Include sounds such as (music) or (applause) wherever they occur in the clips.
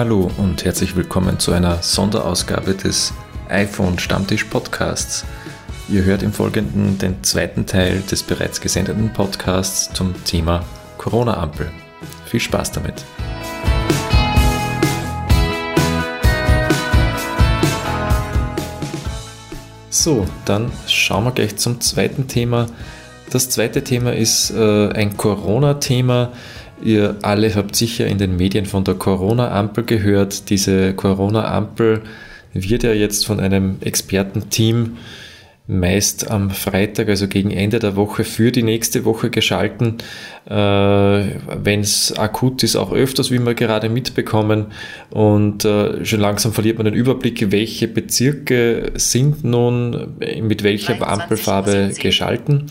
Hallo und herzlich willkommen zu einer Sonderausgabe des iPhone Stammtisch Podcasts. Ihr hört im Folgenden den zweiten Teil des bereits gesendeten Podcasts zum Thema Corona-Ampel. Viel Spaß damit! So, dann schauen wir gleich zum zweiten Thema. Das zweite Thema ist äh, ein Corona-Thema. Ihr alle habt sicher in den Medien von der Corona-Ampel gehört. Diese Corona-Ampel wird ja jetzt von einem Expertenteam meist am Freitag, also gegen Ende der Woche, für die nächste Woche geschalten. Äh, Wenn es akut ist, auch öfters, wie wir gerade mitbekommen. Und äh, schon langsam verliert man den Überblick, welche Bezirke sind nun mit welcher Ampelfarbe geschalten.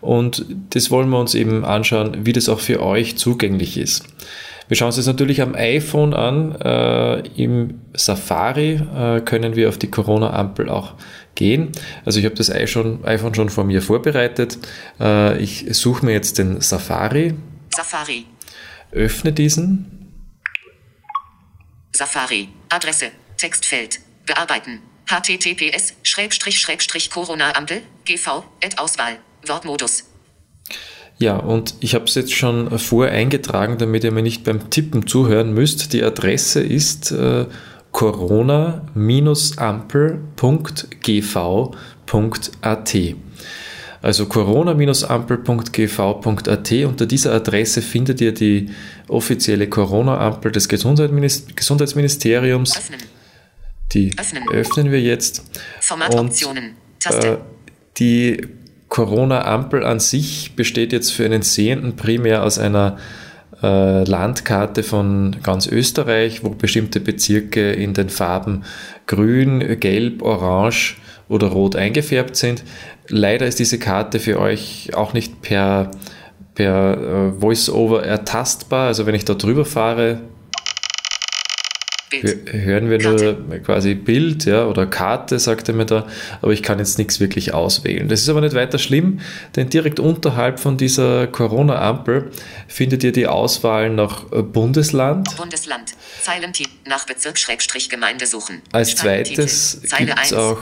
Und das wollen wir uns eben anschauen, wie das auch für euch zugänglich ist. Wir schauen uns das natürlich am iPhone an. Äh, Im Safari äh, können wir auf die Corona-Ampel auch gehen. Also ich habe das iPhone schon vor mir vorbereitet. Äh, ich suche mir jetzt den Safari. Safari. Öffne diesen. Safari. Adresse. Textfeld. Bearbeiten. https corona ampel gv Auswahl. Wortmodus. Ja, und ich habe es jetzt schon vorher eingetragen, damit ihr mir nicht beim Tippen zuhören müsst. Die Adresse ist äh, corona-ampel.gv.at. Also corona-ampel.gv.at. Unter dieser Adresse findet ihr die offizielle Corona-Ampel des Gesundheitsministeriums. Öffnen. Die öffnen, öffnen wir jetzt. Formatoptionen. Taste. Äh, die Corona-Ampel an sich besteht jetzt für einen Sehenden primär aus einer äh, Landkarte von ganz Österreich, wo bestimmte Bezirke in den Farben grün, gelb, orange oder rot eingefärbt sind. Leider ist diese Karte für euch auch nicht per, per äh, Voice-Over ertastbar. Also wenn ich da drüber fahre, Bild. hören wir Karte. nur quasi Bild ja, oder Karte, sagt er mir da, aber ich kann jetzt nichts wirklich auswählen. Das ist aber nicht weiter schlimm, denn direkt unterhalb von dieser Corona-Ampel findet ihr die Auswahl nach Bundesland. Bundesland, Zeilentitel nach Bezirk Gemeinde suchen. Als zweites gibt es auch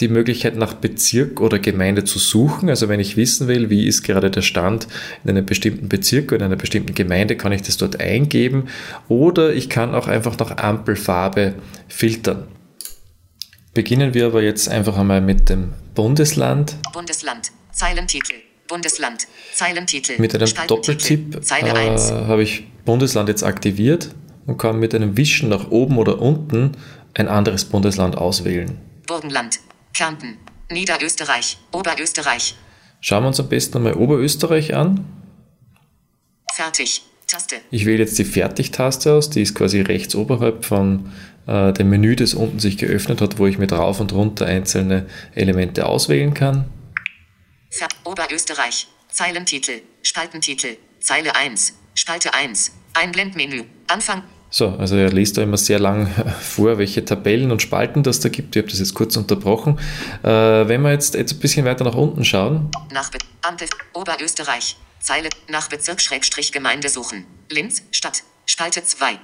die Möglichkeit nach Bezirk oder Gemeinde zu suchen. Also wenn ich wissen will, wie ist gerade der Stand in einem bestimmten Bezirk oder in einer bestimmten Gemeinde, kann ich das dort eingeben. Oder ich kann auch einfach nach Ampelfarbe filtern. Beginnen wir aber jetzt einfach einmal mit dem Bundesland. Bundesland, Zeilentitel, Bundesland, Zeilentitel. Mit einem Doppeltipp äh, habe ich Bundesland jetzt aktiviert und kann mit einem Wischen nach oben oder unten ein anderes Bundesland auswählen. Burgenland, Kärnten, Niederösterreich, Oberösterreich. Schauen wir uns am besten einmal Oberösterreich an. Fertig. Taste. Ich wähle jetzt die Fertig-Taste aus, die ist quasi rechts oberhalb von äh, dem Menü, das unten sich geöffnet hat, wo ich mit rauf und runter einzelne Elemente auswählen kann. Fer Oberösterreich, Zeilentitel, Spaltentitel, Zeile 1, Spalte 1, Einblendmenü, Anfang, so, also er liest da immer sehr lang (laughs) vor, welche Tabellen und Spalten das da gibt. Ich habe das jetzt kurz unterbrochen. Äh, wenn wir jetzt, jetzt ein bisschen weiter nach unten schauen. Nach Be Ampel, Oberösterreich, Zeile, nach Bezirk Schrägstrich Gemeinde suchen. Linz, Stadt, Spalte 2.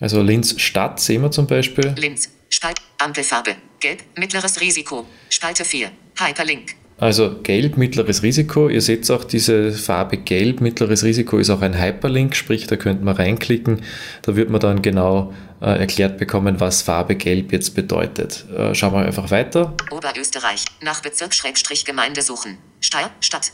Also Linz Stadt sehen wir zum Beispiel. Linz, Spalt, Ampelfarbe, Gelb, mittleres Risiko, Spalte 4, Hyperlink. Also gelb, mittleres Risiko. Ihr seht auch, diese Farbe gelb, mittleres Risiko ist auch ein Hyperlink, sprich, da könnt man reinklicken. Da wird man dann genau äh, erklärt bekommen, was Farbe gelb jetzt bedeutet. Äh, schauen wir einfach weiter. Oberösterreich, nach Bezirk Schrägstrich Gemeinde suchen. Steyr, Stadt,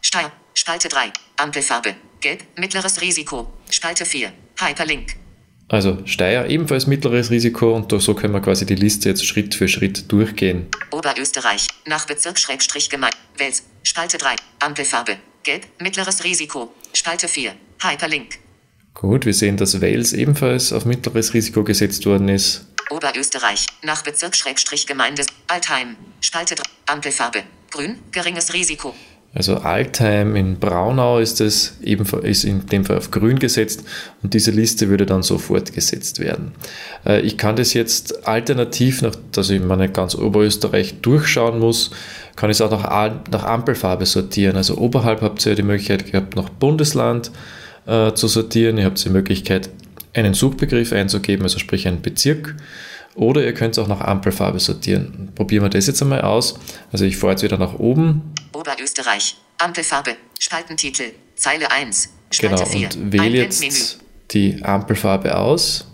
Steyr, Spalte 3, Ampelfarbe, gelb, mittleres Risiko, Spalte 4, Hyperlink. Also Steyr ebenfalls mittleres Risiko und so können wir quasi die Liste jetzt Schritt für Schritt durchgehen. Oberösterreich, nach Bezirk Schrägstrich Gemeinde, Wels, Spalte 3, Ampelfarbe, Gelb, mittleres Risiko, Spalte 4, Hyperlink. Gut, wir sehen, dass Wales ebenfalls auf mittleres Risiko gesetzt worden ist. Oberösterreich, nach Bezirk Schrägstrich Gemeinde, Altheim, Spalte 3, Ampelfarbe, Grün, geringes Risiko, also Altheim in Braunau ist es ebenfalls ist in dem Fall auf grün gesetzt und diese Liste würde dann so fortgesetzt werden. Äh, ich kann das jetzt alternativ, nach, dass ich meine ganz Oberösterreich durchschauen muss, kann ich es auch nach, nach Ampelfarbe sortieren. Also oberhalb habt ihr die Möglichkeit gehabt, nach Bundesland äh, zu sortieren. Ihr habt die Möglichkeit, einen Suchbegriff einzugeben, also sprich einen Bezirk. Oder ihr könnt es auch nach Ampelfarbe sortieren. Probieren wir das jetzt einmal aus. Also ich fahre jetzt wieder nach oben. Oberösterreich. Ampelfarbe. Spaltentitel. Zeile 1. Spalte Genau, 4. und wähle jetzt die Ampelfarbe aus.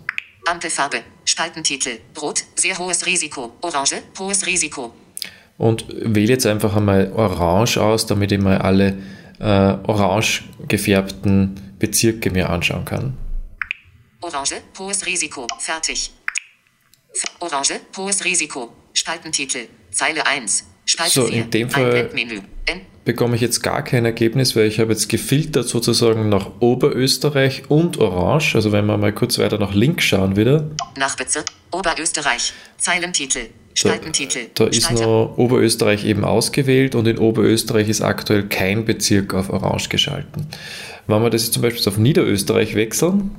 Ampelfarbe. Spaltentitel. Rot. Sehr hohes Risiko. Orange. Hohes Risiko. Und wähle jetzt einfach einmal Orange aus, damit ich mal alle äh, orange gefärbten Bezirke mir anschauen kann. Orange. Hohes Risiko. Fertig. Orange. Hohes Risiko. Spaltentitel. Zeile 1. Spalte So, 4. in dem Fall- bekomme ich jetzt gar kein Ergebnis, weil ich habe jetzt gefiltert sozusagen nach Oberösterreich und Orange. Also wenn wir mal kurz weiter nach links schauen wieder, nach Bezirk. Oberösterreich. Zeilentitel. da, Spaltentitel. da ist Spalte. noch Oberösterreich eben ausgewählt und in Oberösterreich ist aktuell kein Bezirk auf Orange geschalten. Wenn wir das jetzt zum Beispiel auf Niederösterreich wechseln,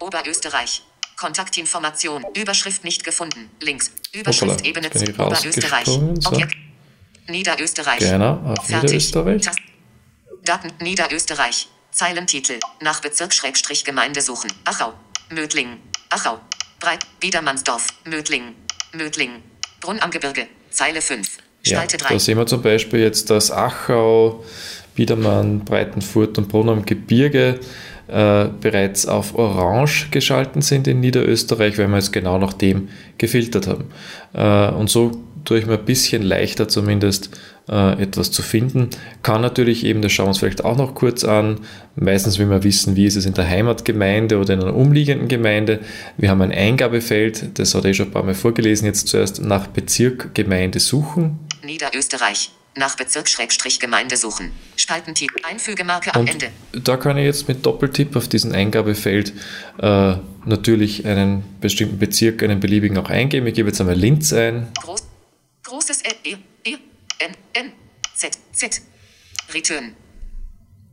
Oberösterreich. Kontaktinformation. Überschrift nicht gefunden. Links. Überschrift Ebene jetzt bin ich 2. Oberösterreich. so. Objekt. Niederösterreich. Genau, auf Fertig. Niederösterreich. Tast- Daten Niederösterreich. Zeilentitel. Nach Bezirk Schrägstrich Gemeinde suchen. Achau. Mödling. Achau. Breit. Biedermannsdorf. Mödling. Mödling. Brunn am Gebirge. Zeile 5. Ja, Spalte da 3. sehen wir zum Beispiel jetzt, dass Achau, Biedermann, Breitenfurt und Brunn am Gebirge äh, bereits auf Orange geschalten sind in Niederösterreich, weil wir jetzt genau nach dem gefiltert haben. Äh, und so tue ich mir ein bisschen leichter zumindest äh, etwas zu finden. Kann natürlich eben, das schauen wir uns vielleicht auch noch kurz an, meistens will man wissen, wie ist es in der Heimatgemeinde oder in einer umliegenden Gemeinde. Wir haben ein Eingabefeld, das hat er schon ein paar Mal vorgelesen, jetzt zuerst nach Bezirk Gemeinde suchen. Niederösterreich. Nach Bezirk Schrägstrich Gemeinde suchen. Spaltentitel. Einfügemarke am Und Ende. da kann ich jetzt mit Doppeltipp auf diesen Eingabefeld äh, natürlich einen bestimmten Bezirk, einen beliebigen auch eingeben. Ich gebe jetzt einmal Linz ein. Groß, großes L, E, E, N, N, Z, Z. Return.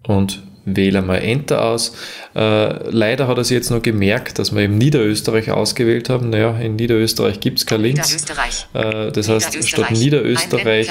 und wähle mal Enter aus. Äh, leider hat er sich jetzt nur gemerkt, dass wir eben Niederösterreich ausgewählt haben. Naja, in Niederösterreich gibt es kein Linz. Niederösterreich. Äh, das heißt, statt Niederösterreich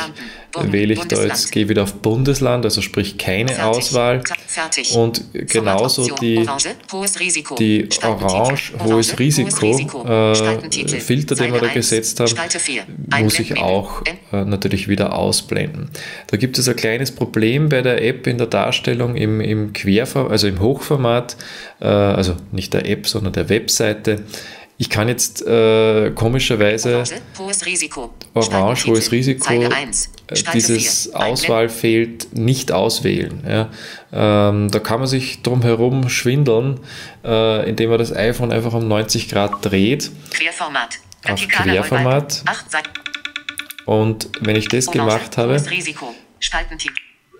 wähle ich da jetzt, gehe wieder auf Bundesland, also sprich keine Fertig. Auswahl. Fertig. Und genauso die, Orange, hohes Risiko. die. Orange, hohes Risiko, äh. Filter, den wir da gesetzt haben, Spalte 4. muss ich auch äh, natürlich wieder ausblenden. Da gibt es ein kleines Problem bei der App in der Darstellung im, im Querformat, also im Hochformat, äh, also nicht der App, sondern der Webseite. Ich kann jetzt äh, komischerweise Orange, hohes Risiko. Orange, hohes Risiko, Zeile 1. äh, dieses 4. Einblenden. Auswahlfeld nicht auswählen. Ja. Ähm, da kann man sich drum herum schwindeln, äh, indem man das iPhone einfach um 90 Grad dreht. Querformat. Auf Querformat. Und wenn ich das gemacht habe,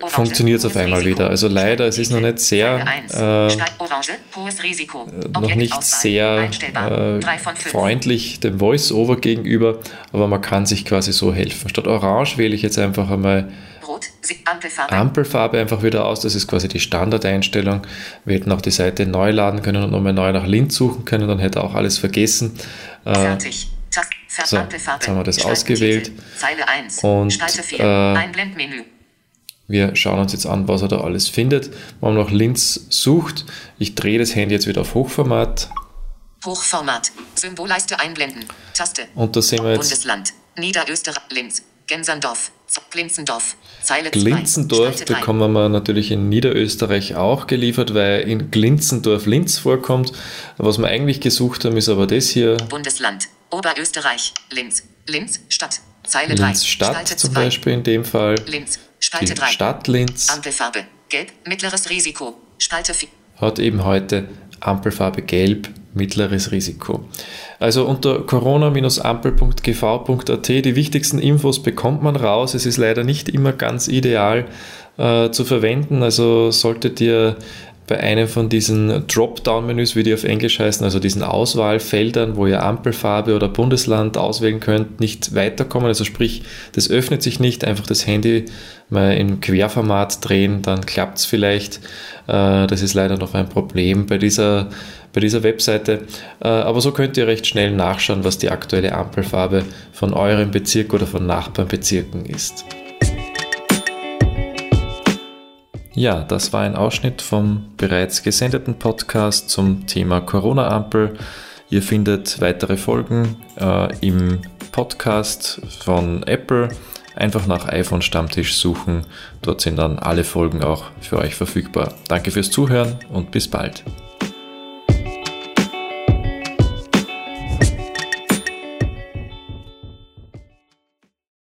funktioniert es auf einmal Risiko. wieder. Also leider, es ist noch nicht sehr, äh, Risiko. noch nicht sehr äh, freundlich dem Voice-Over gegenüber, aber man kann sich quasi so helfen. Statt Orange wähle ich jetzt einfach einmal Rot, Ampelfarbe. Ampelfarbe einfach wieder aus. Das ist quasi die Standardeinstellung. Wir hätten auch die Seite neu laden können und nochmal neu nach Linz suchen können, dann hätte er auch alles vergessen. Äh, Fertig. So, jetzt haben wir das ausgewählt. Zeile 1. Und, Spalte 4. äh. Wir schauen uns jetzt an, was er da alles findet. Wenn man nach Linz sucht, ich drehe das Handy jetzt wieder auf Hochformat Hochformat. Symbolleiste einblenden. Taste. und da sehen wir jetzt Bundesland. Niederösterreich. Linz. Gensandorf. Glinzendorf. Zeile 2. Glinzendorf drei. bekommen wir natürlich in Niederösterreich auch geliefert, weil in Glinzendorf Linz vorkommt. Was wir eigentlich gesucht haben, ist aber das hier, Bundesland. Oberösterreich. Linz. Linz. Stadt. Zeile 3. Linz Stadt zum. Beispiel in dem Fall, Linz. Die Spalte 3. Stadt Linz. Ampelfarbe. Gelb. Mittleres Risiko. Spalte 4. hat eben heute Ampelfarbe Gelb, mittleres Risiko. Also unter corona-ampel.gv.at die wichtigsten Infos bekommt man raus. Es ist leider nicht immer ganz ideal äh, zu verwenden. Also solltet ihr bei einem von diesen Dropdown-Menüs, wie die auf Englisch heißen, also diesen Auswahlfeldern, wo ihr Ampelfarbe oder Bundesland auswählen könnt, nicht weiterkommen. Also sprich, das öffnet sich nicht, einfach das Handy mal im Querformat drehen, dann klappt es vielleicht. Äh, Das ist leider noch ein Problem bei dieser, bei dieser Webseite. Äh, Aber so könnt ihr recht schnell nachschauen, was die aktuelle Ampelfarbe von eurem Bezirk oder von Nachbarnbezirken ist. Ja, das war ein Ausschnitt vom bereits gesendeten Podcast zum Thema Corona-Ampel. Ihr findet weitere Folgen äh, im Podcast von Apple. Einfach nach iPhone Stammtisch suchen. Dort sind dann alle Folgen auch für euch verfügbar. Danke fürs Zuhören und bis bald.